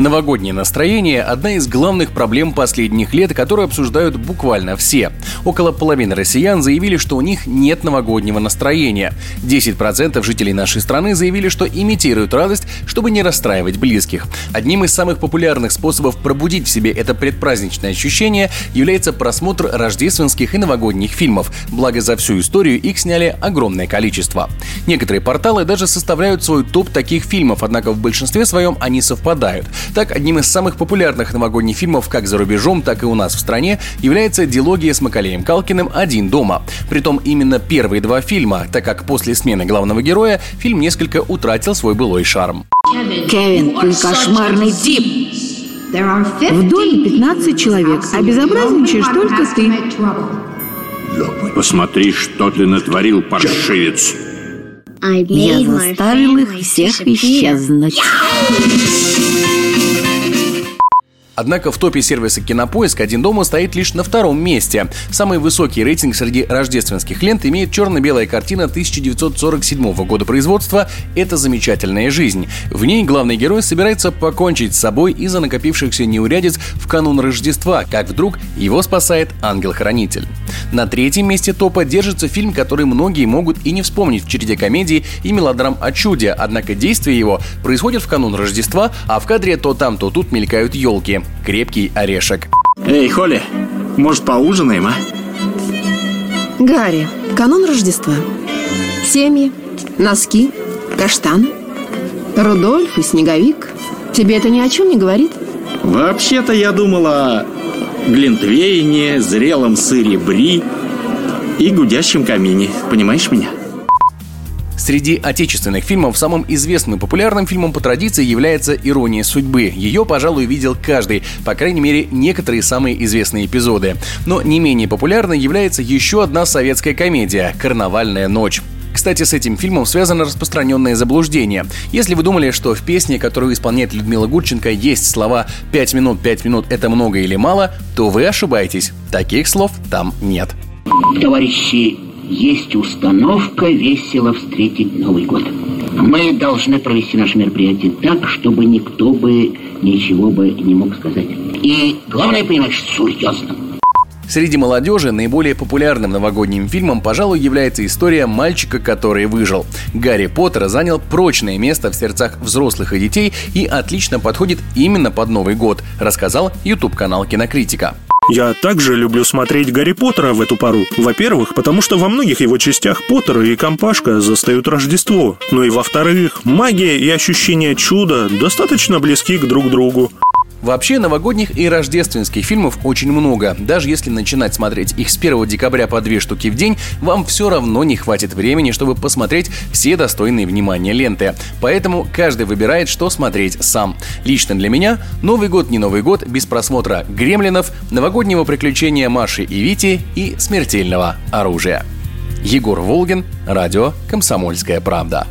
Новогоднее настроение – одна из главных проблем последних лет, которые обсуждают буквально все. Около половины россиян заявили, что у них нет новогоднего настроения. 10% жителей нашей страны заявили, что имитируют радость, чтобы не расстраивать близких. Одним из самых популярных способов пробудить в себе это предпраздничное ощущение является просмотр рождественских и новогодних фильмов. Благо за всю историю их сняли огромное количество. Некоторые порталы даже составляют свой топ таких фильмов, однако в большинстве своем они совпадают. Так, одним из самых популярных новогодних фильмов как за рубежом, так и у нас в стране является дилогия с Макалеем Калкиным «Один дома». Притом именно первые два фильма, так как после смены главного героя фильм несколько утратил свой былой шарм. Кевин, ты кошмарный тип! В доме 15 человек, а безобразничаешь только ты. Посмотри, что ты натворил, паршивец. Я заставил их всех исчезнуть. Однако в топе сервиса Кинопоиск «Один дома» стоит лишь на втором месте. Самый высокий рейтинг среди рождественских лент имеет черно-белая картина 1947 года производства «Это замечательная жизнь». В ней главный герой собирается покончить с собой из-за накопившихся неурядиц в канун Рождества, как вдруг его спасает ангел-хранитель. На третьем месте топа держится фильм, который многие могут и не вспомнить в череде комедий и мелодрам о чуде, однако действие его происходит в канун Рождества, а в кадре то там, то тут мелькают елки. Крепкий орешек. Эй, Холли, может поужинаем, а? Гарри, канун Рождества. Семьи, носки, каштаны. Рудольф и Снеговик. Тебе это ни о чем не говорит? Вообще-то я думала о глинтвейне, зрелом сыре бри и гудящем камине. Понимаешь меня? Среди отечественных фильмов самым известным и популярным фильмом по традиции является «Ирония судьбы». Ее, пожалуй, видел каждый, по крайней мере, некоторые самые известные эпизоды. Но не менее популярной является еще одна советская комедия «Карнавальная ночь». Кстати, с этим фильмом связано распространенное заблуждение. Если вы думали, что в песне, которую исполняет Людмила Гурченко, есть слова «пять минут, пять минут – это много или мало», то вы ошибаетесь. Таких слов там нет. Товарищи, есть установка весело встретить Новый год. Мы должны провести наше мероприятие так, чтобы никто бы ничего бы не мог сказать. И главное, понимаешь, серьезно. Среди молодежи наиболее популярным новогодним фильмом, пожалуй, является история мальчика, который выжил. Гарри Поттер занял прочное место в сердцах взрослых и детей и отлично подходит именно под Новый год, рассказал YouTube-канал Кинокритика. Я также люблю смотреть Гарри Поттера в эту пару. Во-первых, потому что во многих его частях Поттер и компашка застают Рождество. Ну и во-вторых, магия и ощущение чуда достаточно близки к друг другу. Вообще, новогодних и рождественских фильмов очень много. Даже если начинать смотреть их с 1 декабря по две штуки в день, вам все равно не хватит времени, чтобы посмотреть все достойные внимания ленты. Поэтому каждый выбирает, что смотреть сам. Лично для меня Новый год не Новый год без просмотра «Гремлинов», новогоднего приключения Маши и Вити и смертельного оружия. Егор Волгин, радио «Комсомольская правда».